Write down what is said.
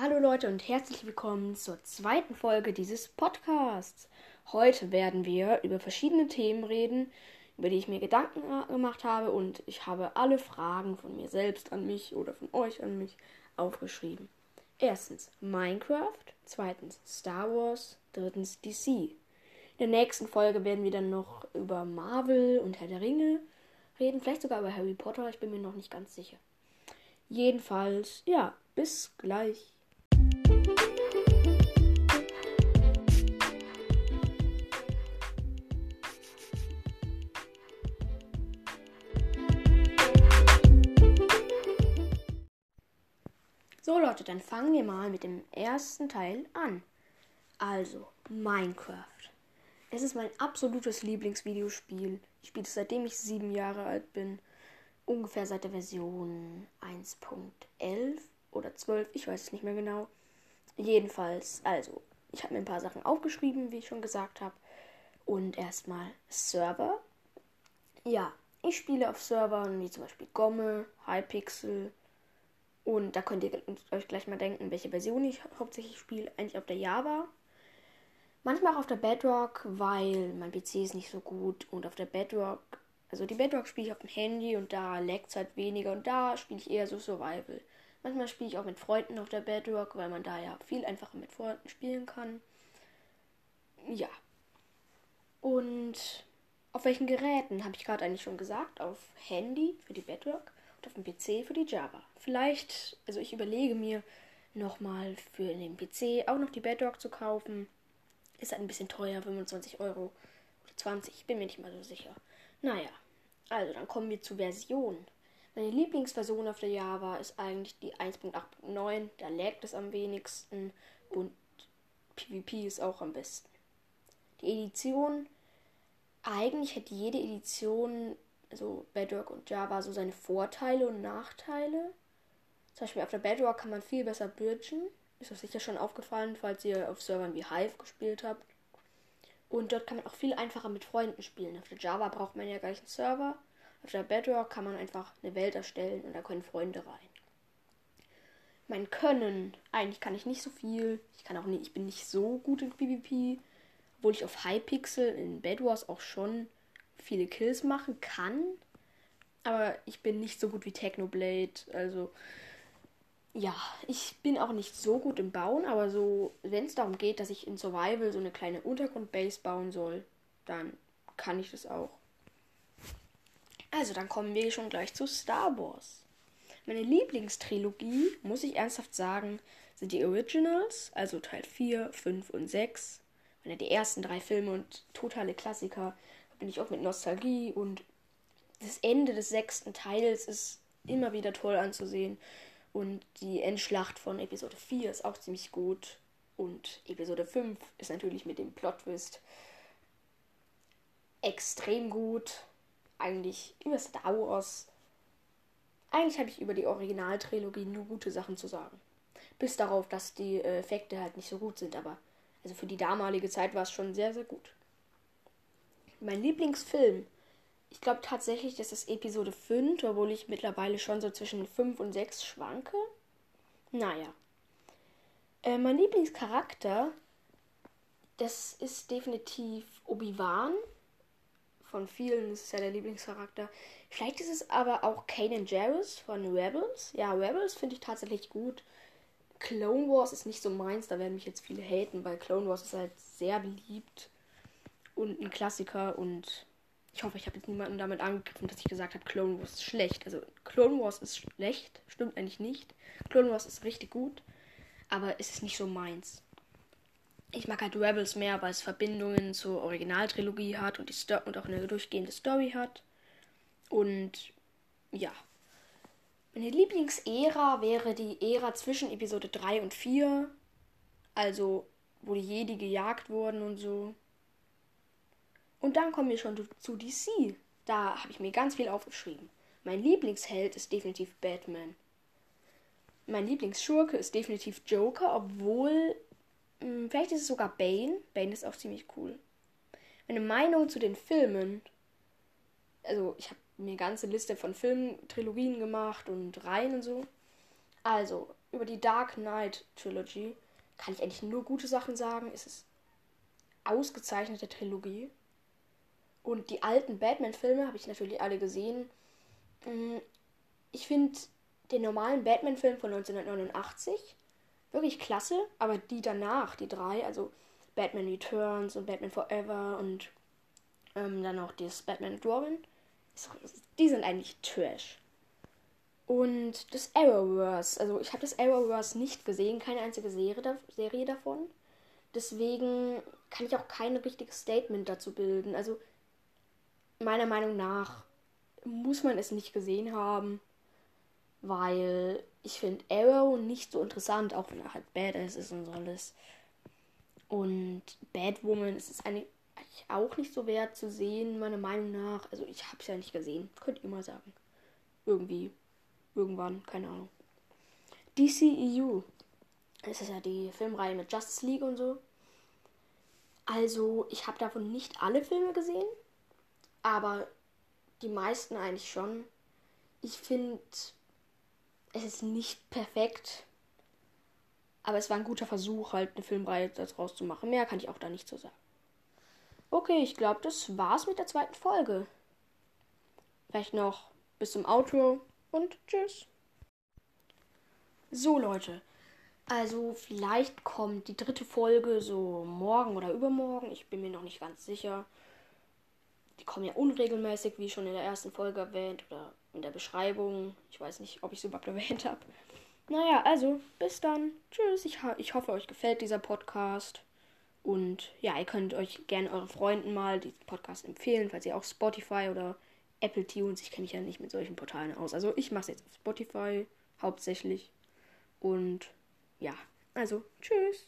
Hallo Leute und herzlich willkommen zur zweiten Folge dieses Podcasts. Heute werden wir über verschiedene Themen reden, über die ich mir Gedanken gemacht habe und ich habe alle Fragen von mir selbst an mich oder von euch an mich aufgeschrieben. Erstens Minecraft, zweitens Star Wars, drittens DC. In der nächsten Folge werden wir dann noch über Marvel und Herr der Ringe reden, vielleicht sogar über Harry Potter, ich bin mir noch nicht ganz sicher. Jedenfalls, ja, bis gleich. Leute, dann fangen wir mal mit dem ersten Teil an. Also, Minecraft. Es ist mein absolutes Lieblingsvideospiel. Ich spiele es seitdem ich sieben Jahre alt bin. Ungefähr seit der Version 1.11 oder 12, ich weiß es nicht mehr genau. Jedenfalls, also, ich habe mir ein paar Sachen aufgeschrieben, wie ich schon gesagt habe. Und erstmal Server. Ja, ich spiele auf Servern wie zum Beispiel Gomme, Hypixel, und da könnt ihr euch gleich mal denken, welche Version ich hauptsächlich spiele. Eigentlich auf der Java. Manchmal auch auf der Bedrock, weil mein PC ist nicht so gut. Und auf der Bedrock, also die Bedrock spiele ich auf dem Handy und da laggt es halt weniger. Und da spiele ich eher so Survival. Manchmal spiele ich auch mit Freunden auf der Bedrock, weil man da ja viel einfacher mit Freunden spielen kann. Ja. Und auf welchen Geräten habe ich gerade eigentlich schon gesagt? Auf Handy für die Bedrock und auf dem PC für die Java. Vielleicht, also ich überlege mir nochmal für den PC auch noch die Bedrock zu kaufen. Ist halt ein bisschen teuer, 25 Euro oder 20, ich bin mir nicht mal so sicher. Naja, also dann kommen wir zur Version. Meine Lieblingsversion auf der Java ist eigentlich die 1.8.9, da laggt es am wenigsten und PvP ist auch am besten. Die Edition, eigentlich hätte jede Edition also Bedrock und Java so seine Vorteile und Nachteile. Zum Beispiel auf der Bedrock kann man viel besser bridgen. Ist euch sicher schon aufgefallen, falls ihr auf Servern wie Hive gespielt habt. Und dort kann man auch viel einfacher mit Freunden spielen. Auf der Java braucht man ja gleich einen Server. Auf der Bedrock kann man einfach eine Welt erstellen und da können Freunde rein. Mein Können, eigentlich kann ich nicht so viel. Ich kann auch nicht, ich bin nicht so gut in PvP. Obwohl ich auf Hypixel in Bedwars auch schon viele Kills machen kann. Aber ich bin nicht so gut wie Technoblade. Also, ja, ich bin auch nicht so gut im Bauen, aber so, wenn es darum geht, dass ich in Survival so eine kleine Untergrundbase bauen soll, dann kann ich das auch. Also, dann kommen wir schon gleich zu Star Wars. Meine Lieblingstrilogie, muss ich ernsthaft sagen, sind die Originals, also Teil 4, 5 und 6. Meine die ersten drei Filme und totale Klassiker bin ich auch mit Nostalgie und das Ende des sechsten Teils ist immer wieder toll anzusehen. Und die Endschlacht von Episode 4 ist auch ziemlich gut. Und Episode 5 ist natürlich mit dem Plot-Twist extrem gut. Eigentlich über Star Wars. Eigentlich habe ich über die Originaltrilogie nur gute Sachen zu sagen. Bis darauf, dass die Effekte halt nicht so gut sind. Aber also für die damalige Zeit war es schon sehr, sehr gut. Mein Lieblingsfilm. Ich glaube tatsächlich, das ist Episode 5, obwohl ich mittlerweile schon so zwischen 5 und 6 schwanke. Naja. Äh, mein Lieblingscharakter, das ist definitiv Obi-Wan. Von vielen ist es ja der Lieblingscharakter. Vielleicht ist es aber auch Kanan Jarrus von Rebels. Ja, Rebels finde ich tatsächlich gut. Clone Wars ist nicht so meins, da werden mich jetzt viele haten, weil Clone Wars ist halt sehr beliebt und ein Klassiker und ich hoffe, ich habe jetzt niemanden damit angegriffen, dass ich gesagt habe, Clone Wars ist schlecht. Also Clone Wars ist schlecht, stimmt eigentlich nicht. Clone Wars ist richtig gut, aber es ist nicht so meins. Ich mag halt Rebels mehr, weil es Verbindungen zur Originaltrilogie hat und, die Sto und auch eine durchgehende Story hat. Und ja. Meine Lieblingsära wäre die Ära zwischen Episode 3 und 4. Also, wo die Jedi gejagt wurden und so. Und dann kommen wir schon zu DC. Da habe ich mir ganz viel aufgeschrieben. Mein Lieblingsheld ist definitiv Batman. Mein Lieblingsschurke ist definitiv Joker, obwohl mh, hm, vielleicht ist es sogar Bane. Bane ist auch ziemlich cool. Meine Meinung zu den Filmen. Also, ich habe mir eine ganze Liste von Filmtrilogien gemacht und Reihen und so. Also, über die Dark Knight Trilogy kann ich eigentlich nur gute Sachen sagen. Es ist ausgezeichnete Trilogie. Und die alten Batman-Filme habe ich natürlich alle gesehen. Mm, ich finde den normalen Batman-Film von 1989 wirklich klasse, aber die danach, die drei, also Batman Returns und Batman Forever und ähm, dann noch das Batman und Robin, die sind eigentlich Trash. Und das Arrowverse, also ich habe das Arrowverse nicht gesehen, keine einzige Serie, Serie davon. Deswegen kann ich auch kein richtiges Statement dazu bilden. Also meiner Meinung nach muss man es nicht gesehen haben, weil ich finde Arrow nicht so interessant, auch wenn er halt Badass ist und so alles. Und Batwoman ist es eigentlich auch nicht so wert zu sehen, meiner Meinung nach. Also ich habe es ja nicht gesehen, könnt ihr mal sagen. Irgendwie, irgendwann, keine Ahnung. DCEU, das ist ja die Filmreihe mit Justice League und so. Also ich habe davon nicht alle Filme gesehen, aber die meisten eigentlich schon. Ich finde, es ist nicht perfekt, aber es war ein guter Versuch, halt eine Filmreihe daraus zu machen. Mehr kann ich auch da nicht so sagen. Okay, ich glaube, das war's mit der zweiten Folge. Vielleicht noch bis zum Outro und tschüss. So, Leute. Also, vielleicht kommt die dritte Folge so morgen oder übermorgen. Ich bin mir noch nicht ganz sicher. Die kommen ja unregelmäßig, wie schon in der ersten Folge erwähnt oder in der Beschreibung. Ich weiß nicht, ob ich es überhaupt erwähnt habe. Naja, also, bis dann. Tschüss. Ich, ich hoffe, euch gefällt dieser Podcast. Und ja, ihr könnt euch gerne euren Freunden mal diesen Podcast empfehlen, falls ihr auch Spotify oder Apple Tunes, ich kenne mich ja nicht mit solchen Portalen aus. Also ich mache es jetzt auf Spotify hauptsächlich. Und ja, also tschüss.